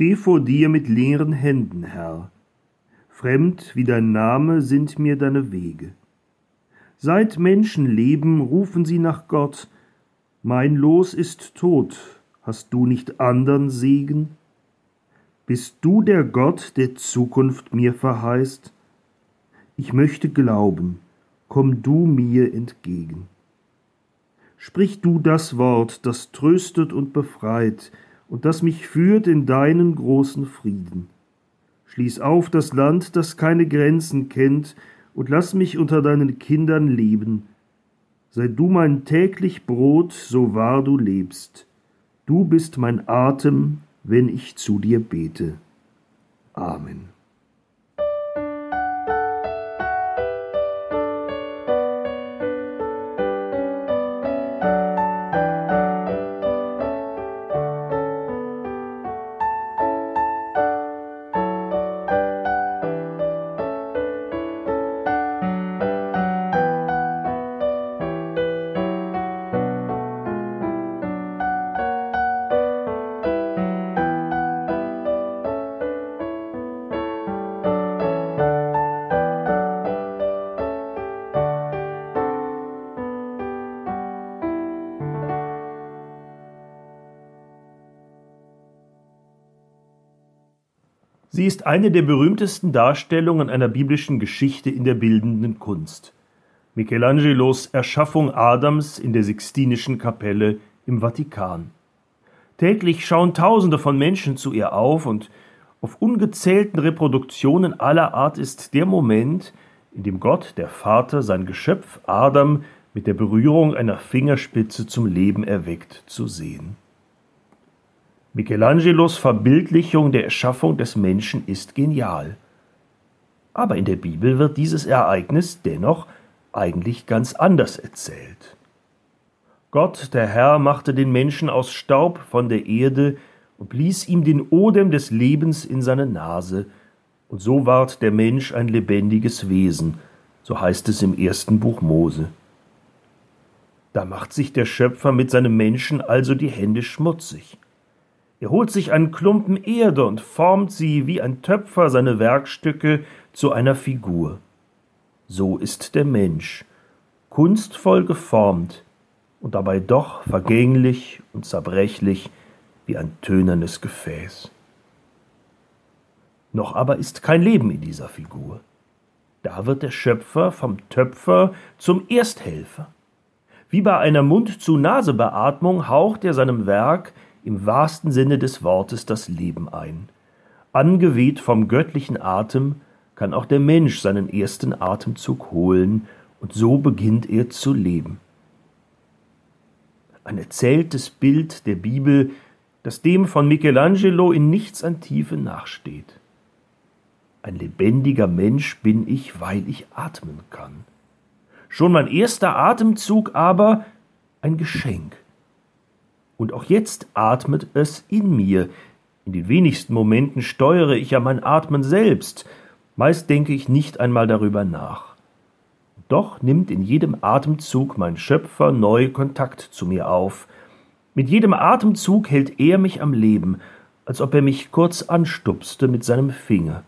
steh vor dir mit leeren Händen, Herr. Fremd wie dein Name sind mir deine Wege. Seit Menschen leben, rufen sie nach Gott. Mein Los ist tot, hast du nicht andern Segen? Bist du der Gott, der Zukunft mir verheißt? Ich möchte glauben, komm du mir entgegen. Sprich du das Wort, das tröstet und befreit und das mich führt in deinen großen Frieden. Schließ auf das Land, das keine Grenzen kennt, und lass mich unter deinen Kindern leben. Sei du mein täglich Brot, so wahr du lebst. Du bist mein Atem, wenn ich zu dir bete. Amen. Sie ist eine der berühmtesten Darstellungen einer biblischen Geschichte in der bildenden Kunst. Michelangelos Erschaffung Adams in der Sixtinischen Kapelle im Vatikan. Täglich schauen Tausende von Menschen zu ihr auf und auf ungezählten Reproduktionen aller Art ist der Moment, in dem Gott, der Vater, sein Geschöpf Adam mit der Berührung einer Fingerspitze zum Leben erweckt, zu sehen. Michelangelos Verbildlichung der Erschaffung des Menschen ist genial. Aber in der Bibel wird dieses Ereignis dennoch eigentlich ganz anders erzählt. Gott, der Herr, machte den Menschen aus Staub von der Erde und blies ihm den Odem des Lebens in seine Nase, und so ward der Mensch ein lebendiges Wesen, so heißt es im ersten Buch Mose. Da macht sich der Schöpfer mit seinem Menschen also die Hände schmutzig. Er holt sich einen Klumpen Erde und formt sie wie ein Töpfer seine Werkstücke zu einer Figur. So ist der Mensch, kunstvoll geformt und dabei doch vergänglich und zerbrechlich wie ein tönernes Gefäß. Noch aber ist kein Leben in dieser Figur. Da wird der Schöpfer vom Töpfer zum Ersthelfer. Wie bei einer Mund-zu-Nase-Beatmung haucht er seinem Werk im wahrsten Sinne des Wortes das Leben ein. Angeweht vom göttlichen Atem kann auch der Mensch seinen ersten Atemzug holen, und so beginnt er zu leben. Ein erzähltes Bild der Bibel, das dem von Michelangelo in nichts an Tiefe nachsteht. Ein lebendiger Mensch bin ich, weil ich atmen kann. Schon mein erster Atemzug aber ein Geschenk und auch jetzt atmet es in mir. In den wenigsten Momenten steuere ich ja mein Atmen selbst, meist denke ich nicht einmal darüber nach. Doch nimmt in jedem Atemzug mein Schöpfer neu Kontakt zu mir auf. Mit jedem Atemzug hält er mich am Leben, als ob er mich kurz anstupste mit seinem Finger.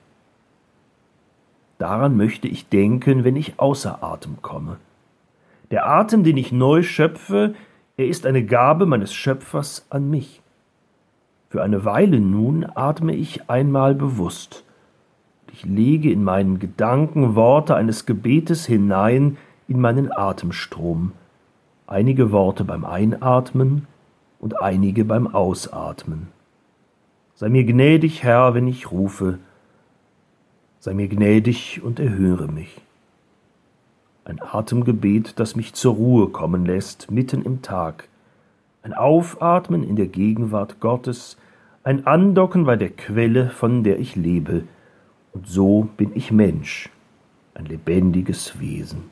Daran möchte ich denken, wenn ich außer Atem komme. Der Atem, den ich neu schöpfe, er ist eine Gabe meines Schöpfers an mich. Für eine Weile nun atme ich einmal bewusst. Ich lege in meinen Gedanken Worte eines Gebetes hinein in meinen Atemstrom. Einige Worte beim Einatmen und einige beim Ausatmen. Sei mir gnädig, Herr, wenn ich rufe. Sei mir gnädig und erhöre mich ein Atemgebet, das mich zur Ruhe kommen lässt, mitten im Tag, ein Aufatmen in der Gegenwart Gottes, ein Andocken bei der Quelle, von der ich lebe, und so bin ich Mensch, ein lebendiges Wesen.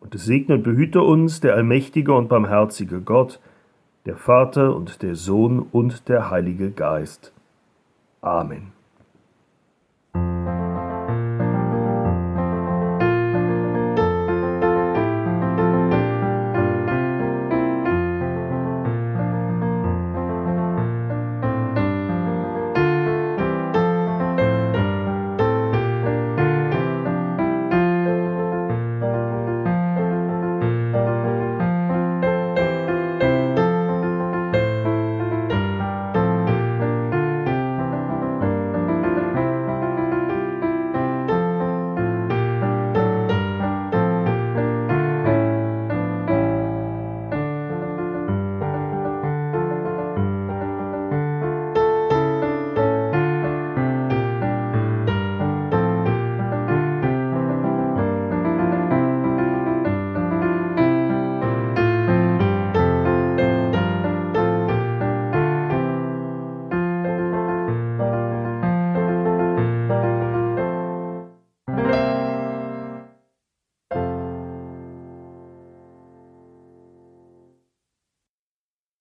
Und segne und behüte uns der allmächtige und barmherzige Gott, der Vater und der Sohn und der Heilige Geist. Amen.